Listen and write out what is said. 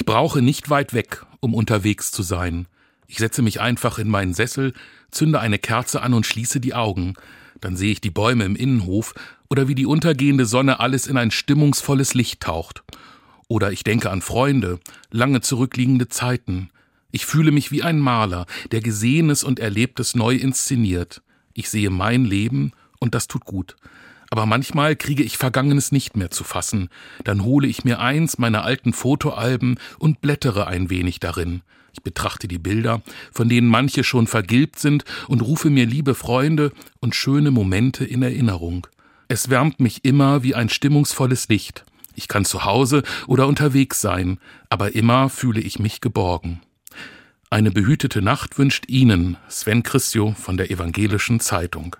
Ich brauche nicht weit weg, um unterwegs zu sein. Ich setze mich einfach in meinen Sessel, zünde eine Kerze an und schließe die Augen. Dann sehe ich die Bäume im Innenhof oder wie die untergehende Sonne alles in ein stimmungsvolles Licht taucht. Oder ich denke an Freunde, lange zurückliegende Zeiten. Ich fühle mich wie ein Maler, der Gesehenes und Erlebtes neu inszeniert. Ich sehe mein Leben und das tut gut. Aber manchmal kriege ich Vergangenes nicht mehr zu fassen. Dann hole ich mir eins meiner alten Fotoalben und blättere ein wenig darin. Ich betrachte die Bilder, von denen manche schon vergilbt sind, und rufe mir liebe Freunde und schöne Momente in Erinnerung. Es wärmt mich immer wie ein stimmungsvolles Licht. Ich kann zu Hause oder unterwegs sein, aber immer fühle ich mich geborgen. Eine behütete Nacht wünscht Ihnen Sven Christio von der Evangelischen Zeitung.